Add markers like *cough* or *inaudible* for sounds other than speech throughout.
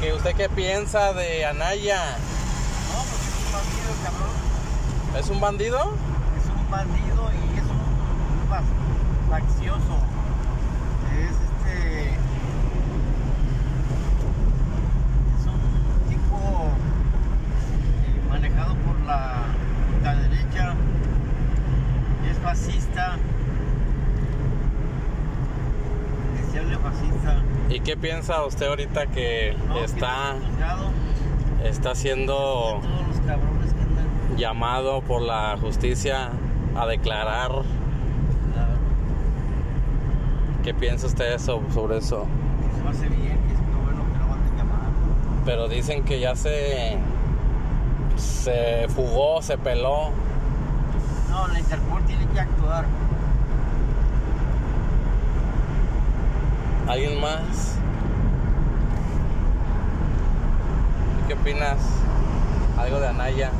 que usted qué piensa de Anaya. No, porque es un bandido, cabrón. ¿Es un bandido? Es un bandido y es un fa- faccioso. Es este. Es un tipo eh, manejado por la ultraderecha. Es fascista. Deseable fascista. ¿Y qué piensa usted ahorita que No, que está, no es juzgado. está siendo Todos los cabrones que llamado por la justicia a declarar? Claro, ¿Qué piensa usted eso- sobre eso? que se me hace bien, que es bueno que lo van a llamar. Pero dicen que ya se se fugó, se peló. No, la Interpol tiene que actuar. ¿Alguien más? ¿Qué opinas? Algo de Anaya.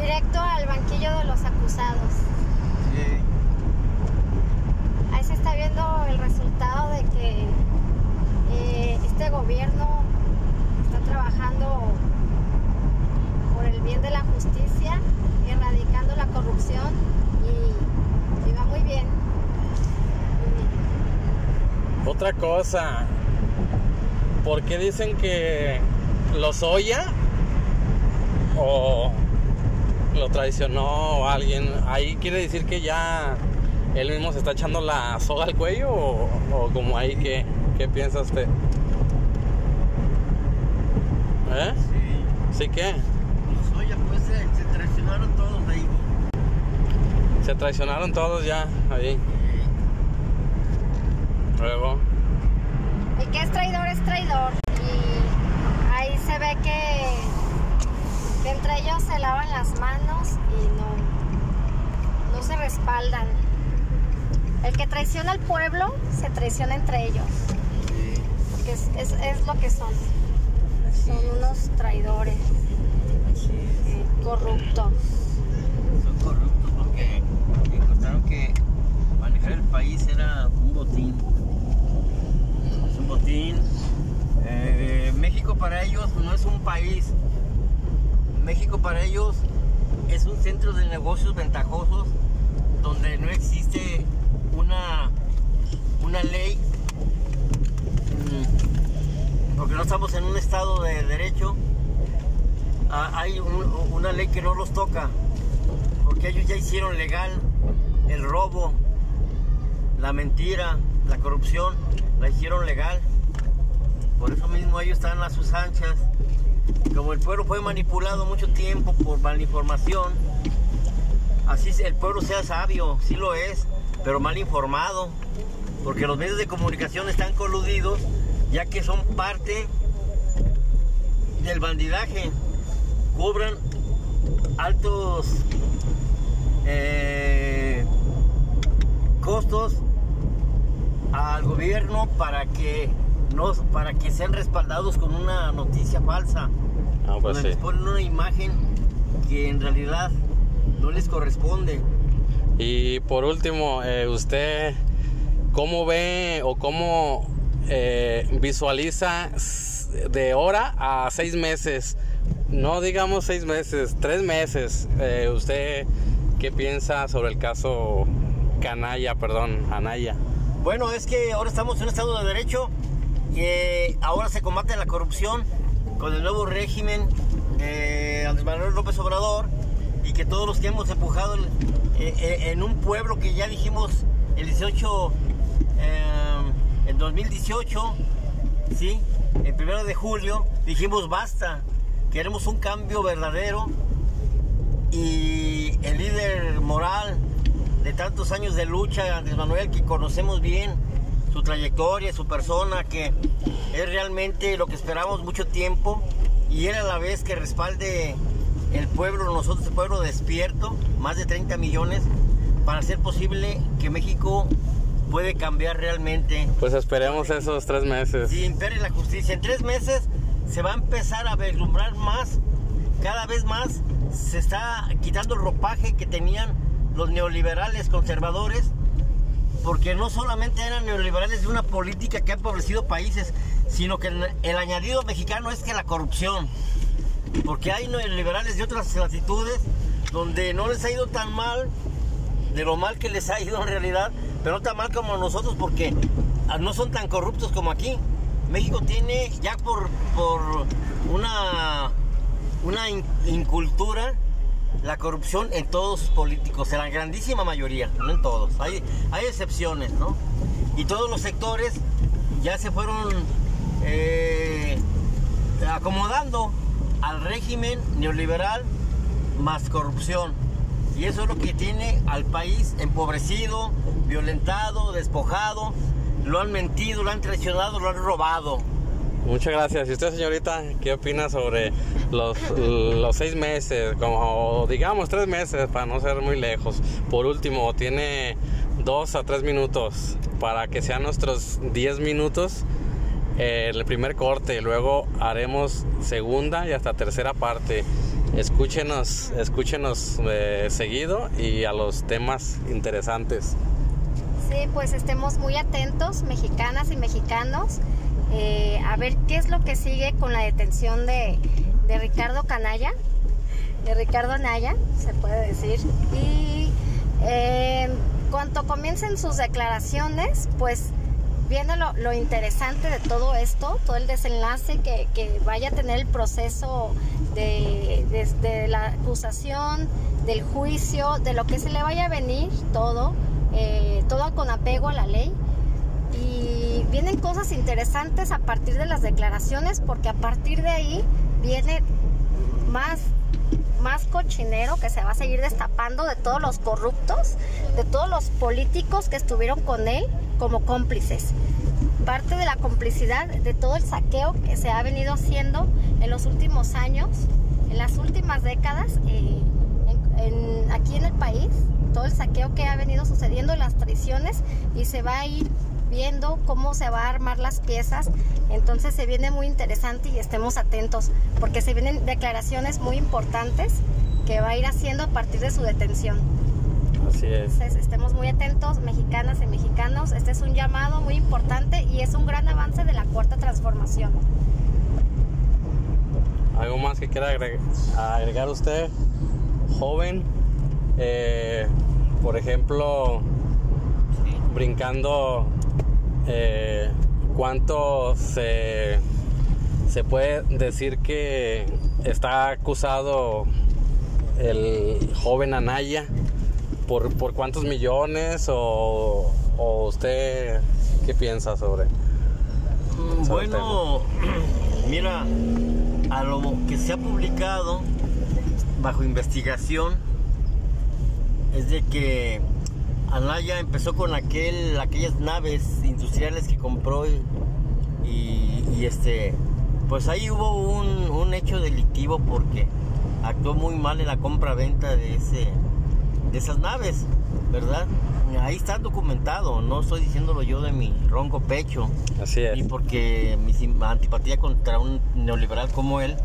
Directo al banquillo de los acusados. Sí. Ahí se está viendo el resultado de que eh, este gobierno está trabajando por el bien de la justicia, erradicando la corrupción y, y va muy bien. Muy bien. Otra cosa. ¿Por qué dicen que los Oya o lo traicionó alguien? Ahí quiere decir que ya él mismo se está echando la soga al cuello o, o como ahí que qué piensa usted? ¿Eh? Sí. ¿Sí qué? Pues oye, pues se, se traicionaron todos ahí. Se traicionaron todos ya ahí. Luego. El que es traidor es traidor y ahí se ve que, que entre ellos se lavan las manos y no, no se respaldan. El que traiciona al pueblo se traiciona entre ellos, Sí. que es, es- es lo que son. Son unos traidores Así es. eh, corruptos. Son corruptos porque encontraron que manejar el país era un botín. Es un botín. Eh, México para ellos no es un país. México para ellos es un centro de negocios ventajosos donde no existe una, una ley mm, porque no estamos en un estado de derecho. Ah, hay un- una ley que no los toca porque ellos ya hicieron legal el robo, la mentira, la corrupción, la hicieron legal. Por eso mismo ellos están a sus anchas. Como el pueblo fue manipulado mucho tiempo por malinformación, así el pueblo sea sabio, sí lo es, pero mal informado, porque los medios de comunicación están coludidos, ya que son parte del bandidaje, cobran altos eh, costos al gobierno para que no para que sean respaldados con una noticia falsa Ah, pues sí. les ponen una imagen que en realidad no les corresponde Y por último, eh, ¿usted cómo ve o cómo eh, visualiza de hora a seis meses? No digamos seis meses, tres meses. Eh, ¿Usted qué piensa sobre el caso Canalla, perdón, Anaya? Bueno, es que ahora estamos en un estado de derecho eh, ahora se combate la corrupción con el nuevo régimen de Andrés Manuel López Obrador y que todos los que hemos empujado en, eh, un pueblo que ya dijimos el 18, eh, en 2018, ¿sí? El primero de julio, dijimos basta, queremos un cambio verdadero y el líder moral de tantos años de lucha, Andrés Manuel, que conocemos bien su trayectoria, su persona, que es realmente lo que esperamos mucho tiempo y era a la vez que respalde el pueblo, nosotros el pueblo despierto, más de 30 millones, para hacer posible que México puede cambiar realmente. Pues esperemos esos tres meses. Si impere la justicia, en tres meses se va a empezar a vislumbrar más, cada vez más se está quitando el ropaje que tenían los neoliberales conservadores porque no solamente eran neoliberales de una política que ha empobrecido países, sino que el añadido mexicano es que la corrupción. Porque hay neoliberales de otras latitudes donde no les ha ido tan mal, de lo mal que les ha ido en realidad, pero no tan mal como nosotros porque no son tan corruptos como aquí. México tiene ya por, por una, una incultura la corrupción en todos los políticos, en la grandísima mayoría, no en todos, hay, hay excepciones, ¿no? Y todos los sectores ya se fueron eh, acomodando al régimen neoliberal más corrupción. Y eso es lo que tiene al país empobrecido, violentado, despojado, lo han mentido, lo han traicionado, lo han robado. Muchas gracias. ¿Y usted, señorita, qué opina sobre los, los seis meses, como digamos tres meses, para no ser muy lejos? Por último, tiene dos a tres minutos para que sean nuestros diez minutos eh, el primer corte. Luego haremos segunda y hasta tercera parte. Escúchenos, escúchenos eh, seguido y a los temas interesantes. Sí, pues estemos muy atentos, mexicanas y mexicanos. Eh, a ver qué es lo que sigue con la detención de, Ricardo Canalla, de Ricardo Anaya, se puede decir. Y eh, cuando comiencen sus declaraciones, pues viendo lo, interesante de todo esto, todo el desenlace que, vaya a tener el proceso de, de, la acusación, del juicio, de lo que se le vaya a venir, todo, eh, todo con apego a la ley y vienen cosas interesantes a partir de las declaraciones porque a partir de ahí viene más más cochinero que se va a seguir destapando de todos los corruptos, de todos los políticos que estuvieron con él como cómplices. Parte de la complicidad de todo el saqueo que se ha venido haciendo en los últimos años, en las últimas décadas, eh, aquí en el país, todo el saqueo que ha venido sucediendo, las traiciones, y se va a ir viendo cómo se va a armar las piezas. Entonces se viene muy interesante y estemos atentos porque se vienen declaraciones muy importantes que va a ir haciendo a partir de su detención. Así es. Entonces estemos muy atentos, mexicanas y mexicanos. Este es un llamado muy importante y es un gran avance de la cuarta transformación. ¿Algo más que quiera agregar, usted, joven? Eh, por ejemplo, brincando eh, ¿Cuánto se, se puede decir que está acusado el joven Anaya? ¿Por, por cuántos millones? O, usted qué piensa sobre? Bueno, *clears throat* mira, a lo que se ha publicado bajo investigación es de que Anaya empezó con aquel, aquellas naves industriales que compró y, este, pues ahí hubo un, hecho delictivo porque actuó muy mal en la compra-venta de, ese, de esas naves, ¿verdad? Ahí está documentado, no estoy diciéndolo yo de mi ronco pecho. Así es. Y porque mi antipatía contra un neoliberal como él,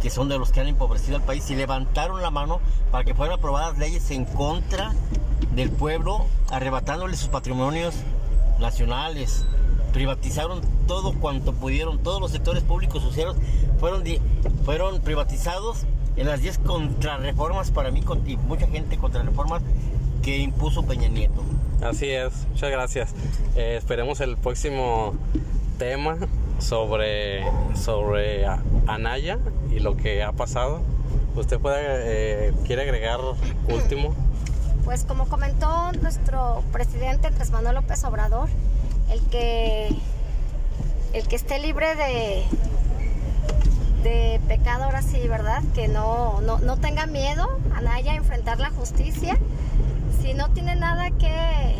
que son de los que han empobrecido al país, y levantaron la mano para que fueran aprobadas leyes en contra del pueblo, arrebatándole sus patrimonios nacionales. Privatizaron todo cuanto pudieron, todos los sectores públicos sociales fueron, fueron privatizados en las 10 contrarreformas para mí y mucha gente contrarreformas que impuso Peña Nieto. Así es, muchas gracias. Eh, esperemos el próximo tema sobre, sobre Anaya y lo que ha pasado. ¿Usted puede, eh, quiere agregar último? Pues como comentó nuestro presidente Andrés Manuel López Obrador, el que, el que esté libre de, de pecado ahora sí, ¿verdad? Que no, no, tenga miedo a nadie a enfrentar la justicia. Si no tiene nada que,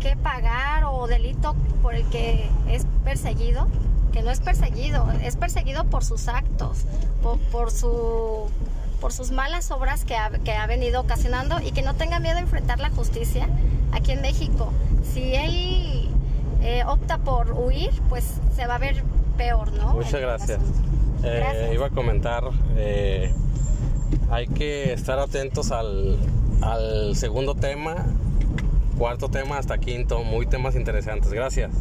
que pagar o delito por el que es perseguido, que no es perseguido, es perseguido por sus actos, por su por sus malas obras que ha, que ha venido ocasionando y que no tenga miedo a enfrentar la justicia aquí en México. Si él eh, opta por huir, pues se va a ver peor, ¿no? Muchas gracias. Eh, iba a comentar, eh, hay que estar atentos al, al segundo tema cuarto tema hasta quinto, muy temas interesantes. Gracias.